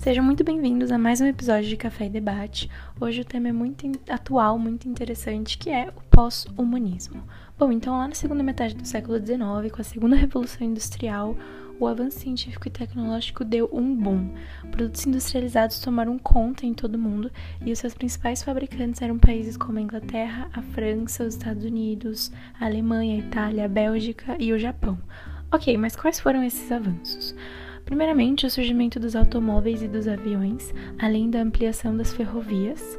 Sejam muito bem-vindos a mais um episódio de Café e Debate. Hoje o tema é muito atual, muito interessante, que é o pós-humanismo. Bom, então lá na segunda metade do século XIX, com a segunda revolução industrial, o avanço científico e tecnológico deu um boom. Produtos industrializados tomaram conta em todo o mundo e os seus principais fabricantes eram países como a Inglaterra, a França, os Estados Unidos, a Alemanha, a Itália, a Bélgica e o Japão. Ok, mas quais foram esses avanços? Primeiramente, o surgimento dos automóveis e dos aviões, além da ampliação das ferrovias.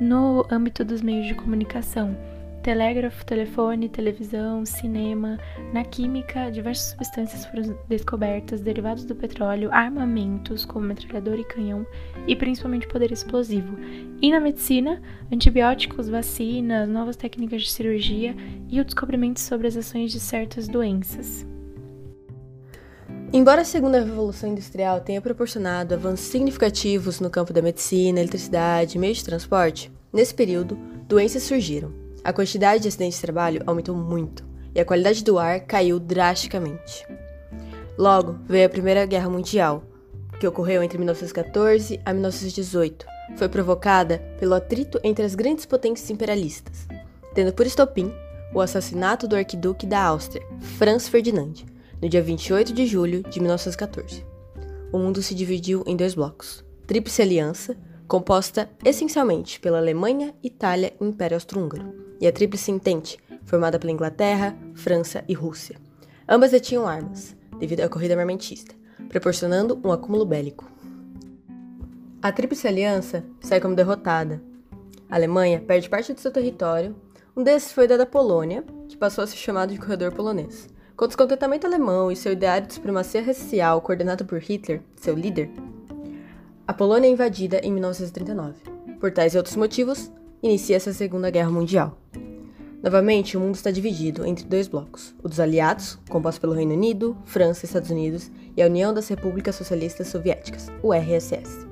No âmbito dos meios de comunicação, telégrafo, telefone, televisão, cinema. Na química, diversas substâncias foram descobertas, derivados do petróleo, armamentos, como metralhadora e canhão, e principalmente poder explosivo. E na medicina, antibióticos, vacinas, novas técnicas de cirurgia e o descobrimento sobre as ações de certas doenças. Embora a segunda revolução industrial tenha proporcionado avanços significativos no campo da medicina, eletricidade e meios de transporte, nesse período, doenças surgiram. A quantidade de acidentes de trabalho aumentou muito e a qualidade do ar caiu drasticamente. Logo, veio a Primeira Guerra Mundial, que ocorreu entre 1914 a 1918. Foi provocada pelo atrito entre as grandes potências imperialistas, tendo por estopim o assassinato do arquiduque da Áustria, Franz Ferdinand, no dia 28 de julho de 1914. O mundo se dividiu em dois blocos: Tríplice Aliança, composta essencialmente pela Alemanha, Itália e Império Austro-Húngaro, e a Tríplice Entente, formada pela Inglaterra, França e Rússia. Ambas detinham armas, devido à corrida armamentista, proporcionando um acúmulo bélico. A Tríplice Aliança sai como derrotada. A Alemanha perde parte do seu território. Um desses foi dado à Polônia, que passou a ser chamado de Corredor Polonês. Com o descontentamento alemão e seu ideário de supremacia racial coordenado por Hitler, seu líder, a Polônia é invadida em 1939. Por tais e outros motivos, inicia-se a Segunda Guerra Mundial. Novamente, o mundo está dividido entre dois blocos: o dos aliados, composto pelo Reino Unido, França e Estados Unidos, e a União das Repúblicas Socialistas Soviéticas, o RSS.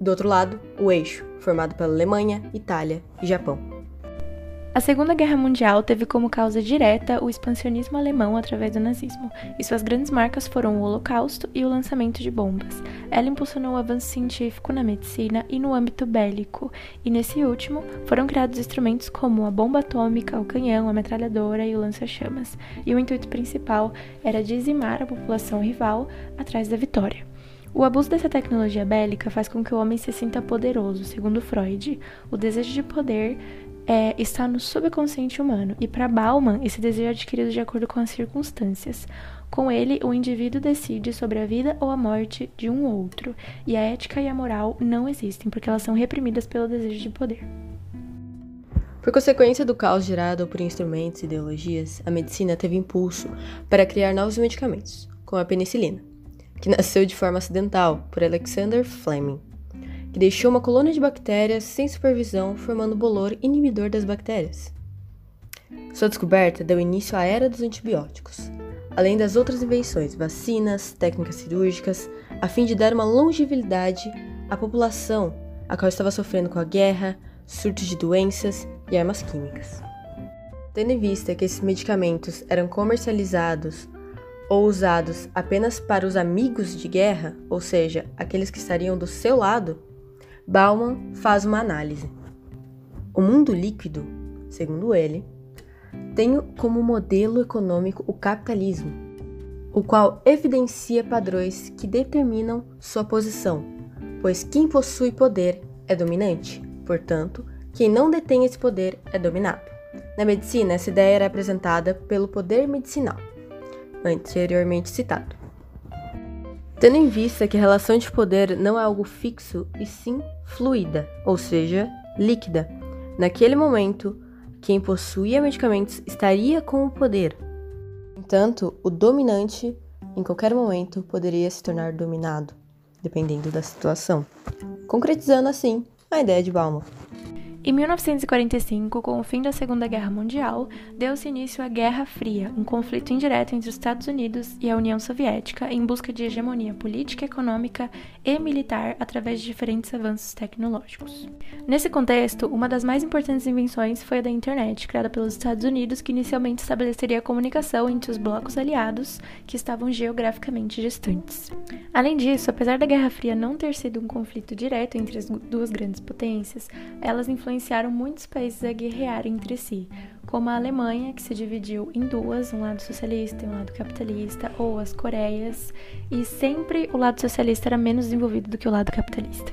Do outro lado, o eixo, formado pela Alemanha, Itália e Japão. A Segunda Guerra Mundial teve como causa direta o expansionismo alemão através do nazismo, e suas grandes marcas foram o Holocausto e o lançamento de bombas. Ela impulsionou o avanço científico na medicina e no âmbito bélico, e nesse último foram criados instrumentos como a bomba atômica, o canhão, a metralhadora e o lança-chamas, e o intuito principal era dizimar a população rival atrás da vitória. O abuso dessa tecnologia bélica faz com que o homem se sinta poderoso, segundo Freud. O desejo de poder é, está no subconsciente humano, e para Bauman, esse desejo é adquirido de acordo com as circunstâncias. Com ele, o indivíduo decide sobre a vida ou a morte de um outro, e a ética e a moral não existem, porque elas são reprimidas pelo desejo de poder. Por consequência do caos gerado por instrumentos e ideologias, a medicina teve impulso para criar novos medicamentos, como a penicilina, que nasceu de forma acidental por Alexander Fleming que deixou uma colônia de bactérias sem supervisão, formando bolor inibidor das bactérias. Sua descoberta deu início à era dos antibióticos, além das outras invenções, vacinas, técnicas cirúrgicas, a fim de dar uma longevidade à população, a qual estava sofrendo com a guerra, surtos de doenças e armas químicas. Tendo em vista que esses medicamentos eram comercializados ou usados apenas para os amigos de guerra, ou seja, aqueles que estariam do seu lado, Bauman faz uma análise. O mundo líquido, segundo ele, tem como modelo econômico o capitalismo, o qual evidencia padrões que determinam sua posição, pois quem possui poder é dominante, portanto, quem não detém esse poder é dominado. Na medicina, essa ideia era apresentada pelo poder medicinal, anteriormente citado. Tendo em vista que a relação de poder não é algo fixo e sim fluida, ou seja, líquida. Naquele momento, quem possuía medicamentos estaria com o poder. Entanto, o dominante, em qualquer momento, poderia se tornar dominado, dependendo da situação, concretizando assim a ideia de Bauman. Em 1945, com o fim da Segunda Guerra Mundial, deu-se início à Guerra Fria, um conflito indireto entre os Estados Unidos e a União Soviética em busca de hegemonia política, econômica e militar através de diferentes avanços tecnológicos. Nesse contexto, uma das mais importantes invenções foi a da internet, criada pelos Estados Unidos, que inicialmente estabeleceria a comunicação entre os blocos aliados que estavam geograficamente distantes. Além disso, apesar da Guerra Fria não ter sido um conflito direto entre as duas grandes potências, elas influenciaram influenciaram muitos países a guerrear entre si, como a Alemanha, que se dividiu em duas, um lado socialista e um lado capitalista, ou as Coreias, e sempre o lado socialista era menos desenvolvido do que o lado capitalista.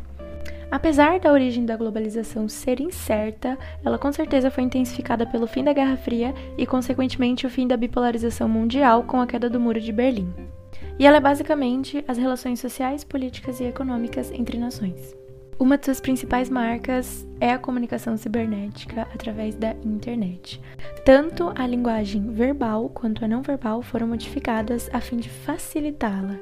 Apesar da origem da globalização ser incerta, ela com certeza foi intensificada pelo fim da Guerra Fria e, consequentemente, o fim da bipolarização mundial com a queda do Muro de Berlim. E ela é basicamente as relações sociais, políticas e econômicas entre nações. Uma de suas principais marcas é a comunicação cibernética através da internet. Tanto a linguagem verbal quanto a não verbal foram modificadas a fim de facilitá-la.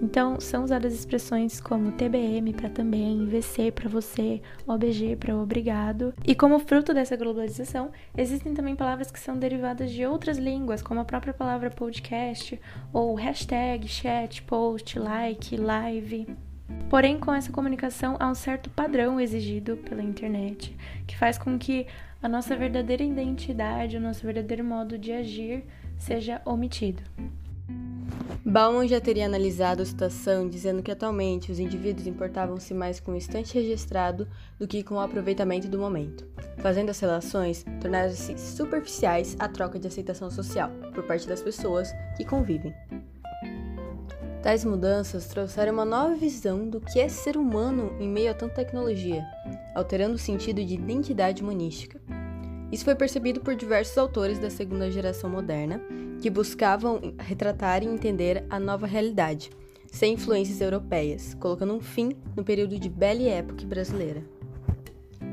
Então, são usadas expressões como TBM para também, VC para você, OBG para obrigado. E como fruto dessa globalização, existem também palavras que são derivadas de outras línguas, como a própria palavra podcast ou hashtag, chat, post, like, live. Porém, com essa comunicação há um certo padrão exigido pela internet, que faz com que a nossa verdadeira identidade, o nosso verdadeiro modo de agir seja omitido. Bauman já teria analisado a situação dizendo que atualmente os indivíduos importavam-se mais com o instante registrado do que com o aproveitamento do momento, fazendo as relações tornarem-se superficiais à troca de aceitação social por parte das pessoas que convivem. Tais mudanças trouxeram uma nova visão do que é ser humano em meio a tanta tecnologia, alterando o sentido de identidade humanística. Isso foi percebido por diversos autores da segunda geração moderna, que buscavam retratar e entender a nova realidade, sem influências europeias, colocando um fim no período de Belle Époque brasileira.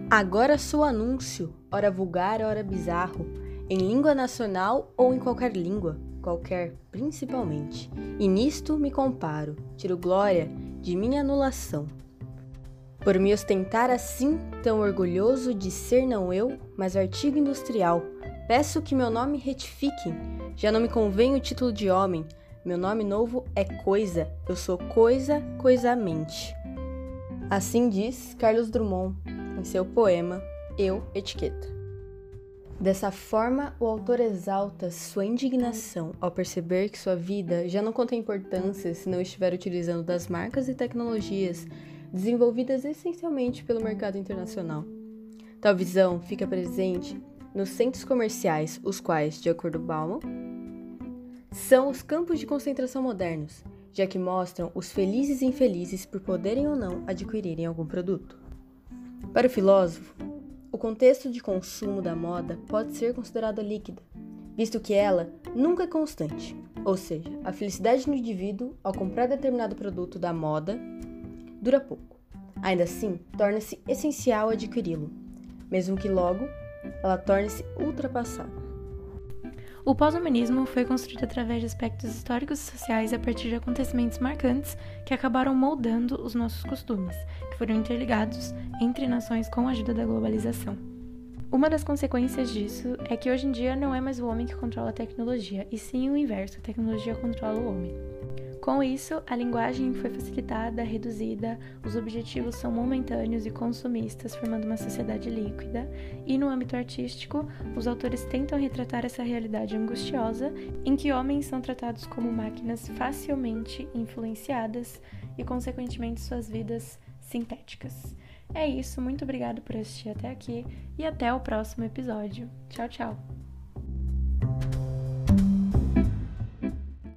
Agora sou anúncio, ora vulgar, ora bizarro, em língua nacional ou em qualquer língua, qualquer, principalmente. E nisto me comparo, tiro glória de minha anulação. Por me ostentar assim, tão orgulhoso de ser não eu, mas artigo industrial, peço que meu nome retifiquem. Já não me convém o título de homem, meu nome novo é coisa, eu sou coisa, coisamente. Assim diz Carlos Drummond em seu poema Eu, Etiqueta. Dessa forma, o autor exalta sua indignação ao perceber que sua vida já não contém importância se não estiver utilizando das marcas e tecnologias desenvolvidas essencialmente pelo mercado internacional. Tal visão fica presente nos centros comerciais, os quais, de acordo com Bauman, são os campos de concentração modernos, já que mostram os felizes e infelizes por poderem ou não adquirirem algum produto. Para o filósofo, o contexto de consumo da moda pode ser considerado líquida, visto que ela nunca é constante, ou seja, a felicidade do indivíduo ao comprar determinado produto da moda dura pouco. Ainda assim, torna-se essencial adquiri-lo, mesmo que logo ela torne-se ultrapassada. O pós-humanismo foi construído através de aspectos históricos e sociais a partir de acontecimentos marcantes que acabaram moldando os nossos costumes, que foram interligados entre nações com a ajuda da globalização. Uma das consequências disso é que hoje em dia não é mais o homem que controla a tecnologia, e sim o inverso, a tecnologia controla o homem. Com isso, a linguagem foi facilitada, reduzida, os objetivos são momentâneos e consumistas, formando uma sociedade líquida, e no âmbito artístico, os autores tentam retratar essa realidade angustiosa em que homens são tratados como máquinas facilmente influenciadas e, consequentemente, suas vidas sintéticas. É isso, muito obrigado por assistir até aqui e até o próximo episódio. Tchau, tchau!